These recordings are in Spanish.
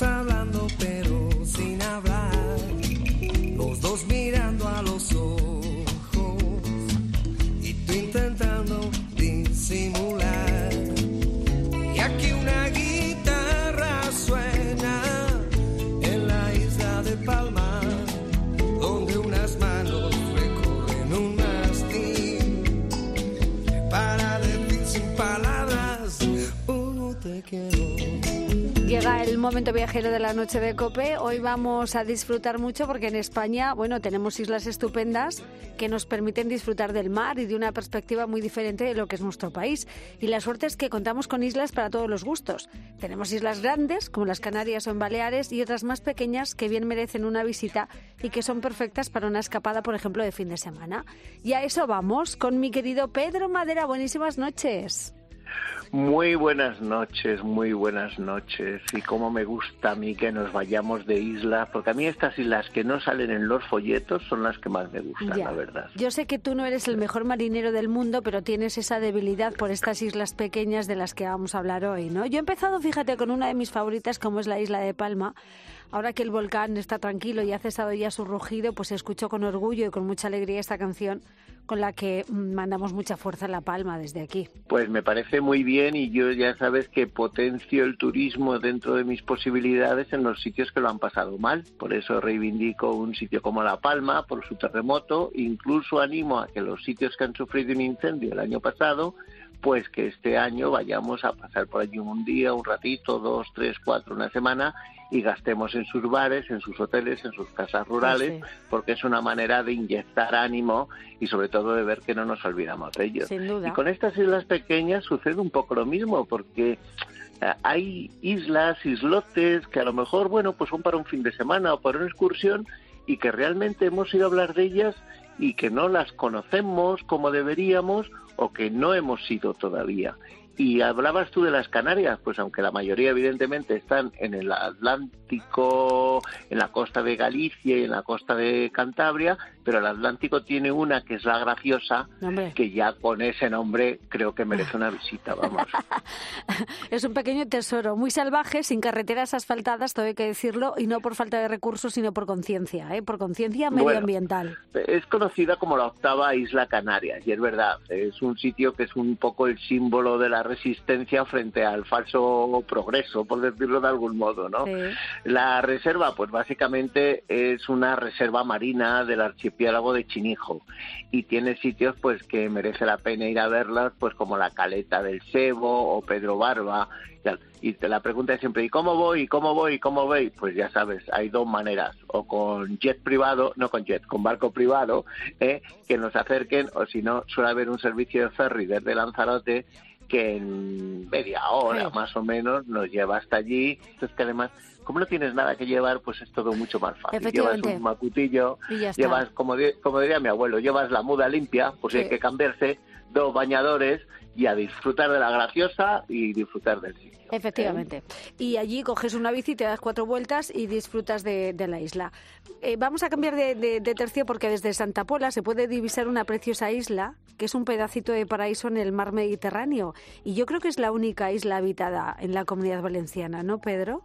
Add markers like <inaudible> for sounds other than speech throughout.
hablando, pero. El momento viajero de la noche de Cope. Hoy vamos a disfrutar mucho porque en España, bueno, tenemos islas estupendas que nos permiten disfrutar del mar y de una perspectiva muy diferente de lo que es nuestro país. Y la suerte es que contamos con islas para todos los gustos. Tenemos islas grandes, como las Canarias o en Baleares, y otras más pequeñas que bien merecen una visita y que son perfectas para una escapada, por ejemplo, de fin de semana. Y a eso vamos con mi querido Pedro Madera. Buenísimas noches. Muy buenas noches, muy buenas noches. Y cómo me gusta a mí que nos vayamos de isla, porque a mí estas islas que no salen en los folletos son las que más me gustan, Ya. la verdad. Yo sé que tú no eres el mejor marinero del mundo, pero tienes esa debilidad por estas islas pequeñas de las que vamos a hablar hoy, ¿no? Yo he empezado, fíjate, con una de mis favoritas, como es la isla de Palma. Ahora que el volcán está tranquilo y ha cesado ya su rugido, pues escucho con orgullo y con mucha alegría esta canción con la que mm, mandamos mucha fuerza a La Palma desde aquí. Pues me parece muy bien y yo ya sabes que potencio el turismo dentro de mis posibilidades en los sitios que lo han pasado mal. Por eso reivindico un sitio como La Palma por su terremoto. Incluso animo a que los sitios que han sufrido un incendio el año pasado, pues que este año vayamos a pasar por allí un día, un ratito, dos, tres, cuatro, una semana y gastemos en sus bares, en sus hoteles, en sus casas rurales, sí. porque es una manera de inyectar ánimo y sobre todo de ver que no nos olvidamos de ellos. Sin duda. Y con estas islas pequeñas sucede un poco lo mismo, porque eh, hay islas, islotes que a lo mejor, bueno, pues son para un fin de semana o para una excursión y que realmente hemos ido a hablar de ellas y que no las conocemos como deberíamos o que no hemos ido todavía. Y hablabas tú de las Canarias, pues aunque la mayoría evidentemente están en el Atlántico, en la costa de Galicia y en la costa de Cantabria, pero el Atlántico tiene una que es la graciosa, Hombre. que ya con ese nombre creo que merece una visita, vamos. <laughs> Es un pequeño tesoro, muy salvaje, sin carreteras asfaltadas, todo hay que decirlo, y no por falta de recursos, sino por conciencia, ¿eh? por conciencia Bueno. medioambiental. Es conocida como la octava isla Canarias, y es verdad, es un sitio que es un poco el símbolo de la resistencia frente al falso progreso, por decirlo de algún modo, ¿no? Sí. La reserva, pues básicamente es una reserva marina del archipiélago de Chinijo y tiene sitios pues que merece la pena ir a verlas, pues como la Caleta del Sebo o Pedro Barba. y la pregunta es siempre, ¿y cómo voy? ¿Y cómo voy? ¿Y cómo voy? Pues ya sabes, hay dos maneras, o con jet privado, no con jet, con barco privado, ¿eh? que nos acerquen, o si no, suele haber un servicio de ferry desde Lanzarote que en media hora Sí. más o menos nos lleva hasta allí. Entonces que además, como no tienes nada que llevar, pues es todo mucho más fácil. Llevas un macutillo, llevas, como, como diría mi abuelo, llevas la muda limpia, pues Sí. hay que cambiarse, dos bañadores y a disfrutar de la graciosa y disfrutar del sitio. ¿eh? Efectivamente. Y allí coges una bici, te das cuatro vueltas y disfrutas de, de la isla. Eh, vamos a cambiar de, de- de tercio porque desde Santa Pola se puede divisar una preciosa isla que es un pedacito de paraíso en el mar Mediterráneo. Y yo creo que es la única isla habitada en la comunidad valenciana, ¿no, Pedro?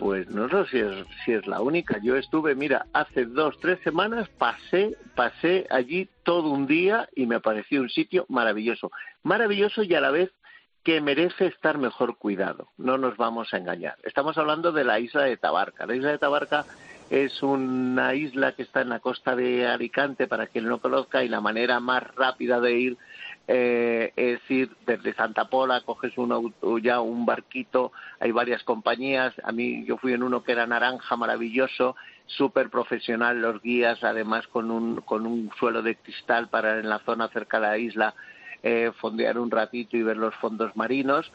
Pues no sé si es, si es la única. Yo estuve, mira, hace dos, tres semanas pasé, pasé allí todo un día y me pareció un sitio maravilloso. Maravilloso y a la vez que merece estar mejor cuidado. No nos vamos a engañar. Estamos hablando de la isla de Tabarca. La isla de Tabarca es una isla que está en la costa de Alicante, para quien no conozca, y la manera más rápida de ir eh, es ir desde Santa Pola, coges un auto, ya un barquito, hay varias compañías, a mí yo fui en uno que era naranja, maravilloso, súper profesional los guías, además con un, con un suelo de cristal para en la zona cerca de la isla eh, fondear un ratito y ver los fondos marinos.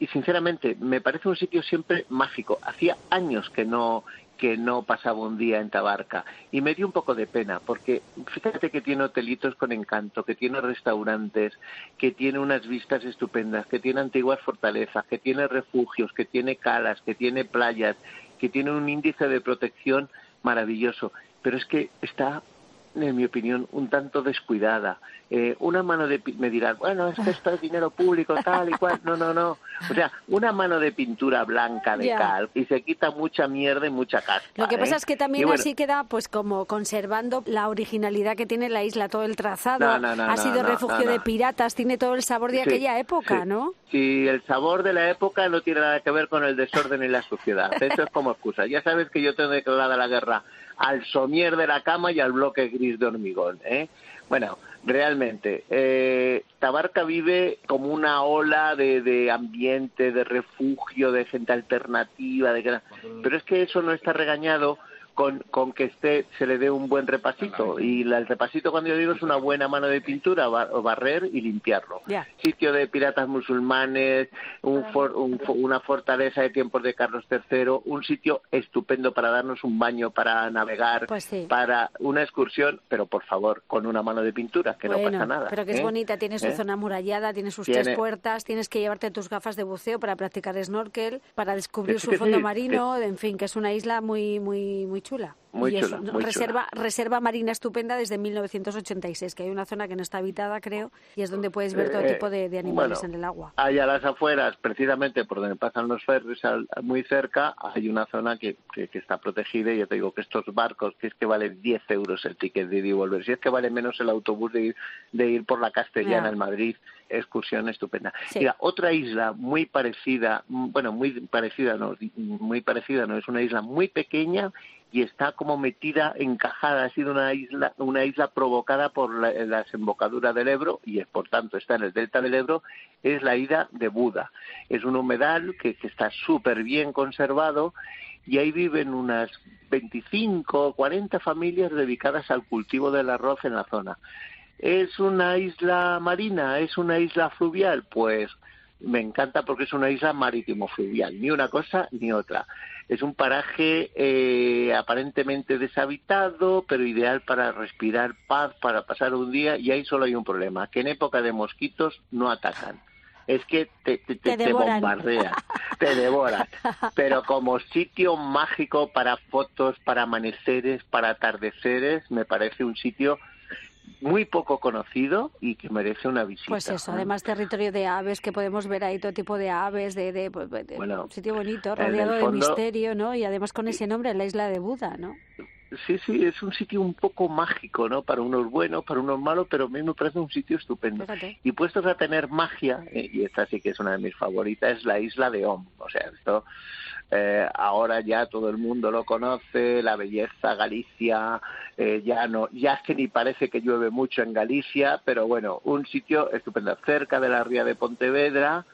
Y sinceramente, me parece un sitio siempre mágico. Hacía años que no que no pasaba un día en Tabarca. Y me dio un poco de pena porque fíjate que tiene hotelitos con encanto, que tiene restaurantes, que tiene unas vistas estupendas, que tiene antiguas fortalezas, que tiene refugios, que tiene calas, que tiene playas, que tiene un índice de protección maravilloso, pero es que está en mi opinión, un tanto descuidada. Eh, una mano de me dirán, bueno, es que esto es dinero público, tal y cual. No, no, no. O sea, una mano de pintura blanca de cal y se quita mucha mierda y mucha caspa. Lo que pasa ¿eh? es que también así queda, pues, como conservando la originalidad que tiene la isla, todo el trazado. ha sido refugio de piratas, tiene todo el sabor de aquella época, ¿no? Sí, el sabor de la época no tiene nada que ver con el desorden y la suciedad. Eso es como excusa. Ya sabes que yo tengo declarada la guerra al somier de la cama y al bloque gris de hormigón. ¿eh? Bueno, realmente, eh, Tabarca vive como una ola de, de, ambiente, de refugio, de gente alternativa, de... pero es que eso no está regañado con, con que esté, se le dé un buen repasito. Y el repasito, cuando yo digo, es una buena mano de pintura, barrer y limpiarlo. Sitio de piratas musulmanes, un una fortaleza de tiempos de Carlos III, un sitio estupendo para darnos un baño, para navegar, pues para una excursión, pero por favor, con una mano de pintura, que no pasa nada. Pero que es ¿eh? bonita, tiene su ¿Eh? zona amurallada, tiene sus tres puertas, tienes que llevarte tus gafas de buceo para practicar snorkel, para descubrir su fondo marino, en fin, que es una isla muy, muy, muy chula. Muy y chula, reserva, reserva marina estupenda desde 1986, que hay una zona que no está habitada, creo, y es donde puedes ver todo eh, tipo de, animales en el agua. Hay a las afueras, precisamente por donde pasan los ferries, muy cerca, hay una zona que, que, está protegida y yo te digo que estos barcos, que es que valen 10 euros el ticket de ir y volver, si es que vale menos el autobús de ir, de ir por la Castellana en Madrid, excursión estupenda. Mira, otra isla muy parecida, bueno, muy parecida, no, muy parecida, no, es una isla muy pequeña y está como metida, encajada, ha sido una isla, una isla provocada por la, desembocadura del Ebro y es, por tanto está en el delta del Ebro, es la isla de Buda. Es un humedal que, que está súper bien conservado y ahí viven unas 25 o 40 familias dedicadas al cultivo del arroz en la zona. ¿Es una isla marina? ¿Es una isla fluvial? Pues me encanta porque es una isla marítimo fluvial, ni una cosa ni otra. Es un paraje eh, aparentemente deshabitado, pero ideal para respirar paz, para pasar un día, y ahí solo hay un problema, que en época de mosquitos no atacan. Es que te, te, te, te bombardean, <laughs> te devoran. Pero como sitio mágico para fotos, para amaneceres, para atardeceres, me parece un sitio muy poco conocido y que merece una visita. Pues eso, además territorio de aves, que podemos ver ahí todo tipo de aves, de, de, un sitio bonito, rodeado de misterio, ¿no? Y además con ese nombre, la isla de Buda, ¿no? Sí, sí, es un sitio un poco mágico, ¿no? Para unos buenos, para unos malos, pero a mí me parece un sitio estupendo. Y puestos a tener magia, eh, y esta sí que es una de mis favoritas, es la isla de Om. O sea, esto eh, ahora ya todo el mundo lo conoce, la belleza Galicia, eh, ya no, ya es que ni parece que llueve mucho en Galicia, pero bueno, un sitio estupendo, cerca de la ría de Pontevedra,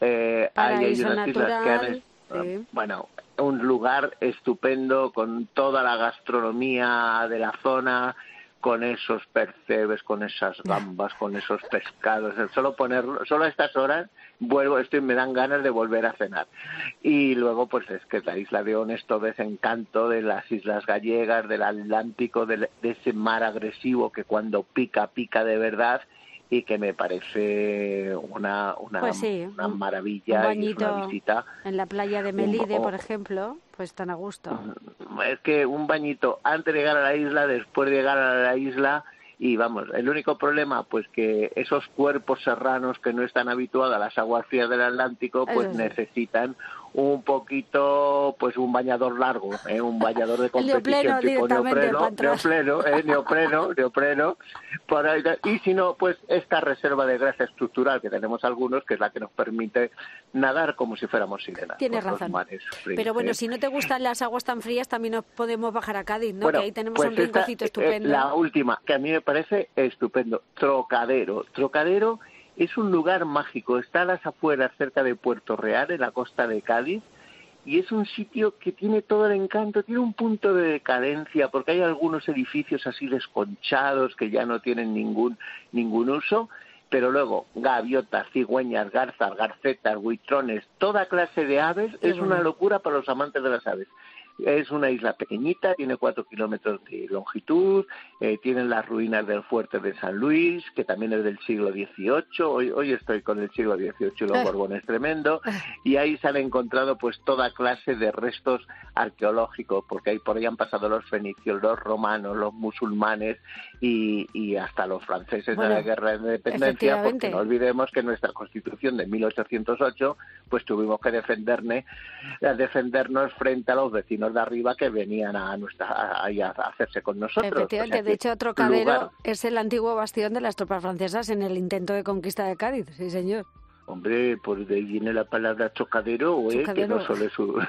eh, hay, unas islas que han, bueno, un lugar estupendo con toda la gastronomía de la zona, con esos percebes, con esas gambas, con esos pescados. Solo ponerlo, solo a estas horas vuelvo, estoy, me dan ganas de volver a cenar. Y luego, pues es que la isla de On es todo ese encanto de las islas gallegas, del Atlántico, de, ese mar agresivo que cuando pica, pica de verdad y que me parece una, una, pues una maravilla y una visita. En la playa de Melide, por ejemplo, pues tan a gusto. Es que un bañito antes de llegar a la isla, después de llegar a la isla, y vamos, el único problema, pues que esos cuerpos serranos que no están habituados a las aguas frías del Atlántico, pues necesitan un poquito, pues un bañador largo, ¿eh? un bañador de <laughs> competición tipo neopreno, neopreno, ¿eh? neopreno, <laughs> neopreno, y si no, pues esta reserva de grasa estructural que tenemos algunos, que es la que nos permite nadar como si fuéramos sirenas. Tienes razón. Pero bueno, ¿eh? si no te gustan las aguas tan frías, también nos podemos bajar a Cádiz, ¿no? que ahí tenemos pues un rinconcito eh, estupendo. la última, que a mí me parece estupendo, Trocadero. Trocadero es un lugar mágico, está a las afueras cerca de Puerto Real, en la costa de Cádiz, y es un sitio que tiene todo el encanto, tiene un punto de decadencia, porque hay algunos edificios así desconchados que ya no tienen ningún, ningún uso, pero luego gaviotas, cigüeñas, garzas, garcetas, buitrones, toda clase de aves, es una locura para los amantes de las aves Es una isla pequeñita, tiene cuatro kilómetros de longitud, eh, tienen las ruinas del fuerte de San Luis, que también es del siglo XVIII. Hoy, hoy estoy con el siglo XVIII y los Borbones tremendo. Y ahí se han encontrado pues toda clase de restos arqueológicos, porque ahí por ahí han pasado los fenicios, los romanos, los musulmanes y, y hasta los franceses de la guerra de independencia, porque no olvidemos que nuestra constitución de 1808 pues tuvimos que defendernos, defendernos frente a los vecinos de arriba que venían a nuestra a, hacerse con nosotros. Efectivamente, de hecho Trocadero es el antiguo bastión de las tropas francesas en el intento de conquista de Cádiz, sí señor. Hombre, por de ahí viene la palabra chocadero, ¿eh? que no solo su... <laughs>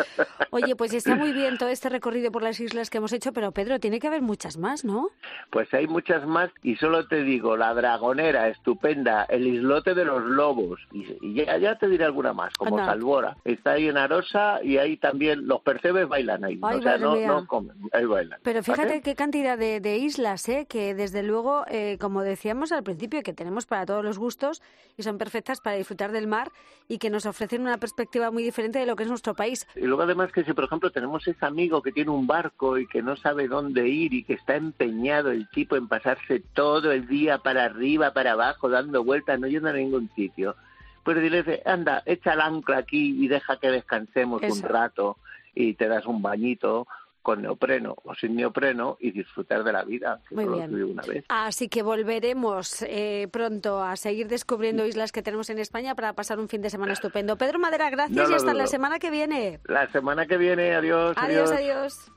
<laughs> Oye, pues está muy bien todo este recorrido por las islas que hemos hecho, pero Pedro, tiene que haber muchas más, ¿no? Pues hay muchas más y solo te digo, la Dragonera, estupenda, el Islote de los Lobos, y, ya, te diré alguna más, como Salvora. Está ahí en Arosa y ahí también los percebes bailan ahí, o sea, no, no, comen, ahí bailan. Pero fíjate qué cantidad de, islas, ¿eh? Que desde luego, eh, como decíamos al principio, que tenemos para todos los gustos, y son perfectas para disfrutar del mar y que nos ofrecen una perspectiva muy diferente de lo que es nuestro país. Y luego además que si por ejemplo tenemos ese amigo que tiene un barco y que no sabe dónde ir y que está empeñado el tipo en pasarse todo el día para arriba, para abajo, dando vueltas, no yendo a ningún sitio, pues dile, anda, echa el ancla aquí y deja que descansemos un rato y te das un bañito con neopreno o sin neopreno y disfrutar de la vida, que Muy bien. una vez. Así que volveremos eh, pronto a seguir descubriendo islas que tenemos en España para pasar un fin de semana estupendo. Pedro Madera, gracias y hasta la semana que viene. La semana que viene, adiós. adiós. adiós.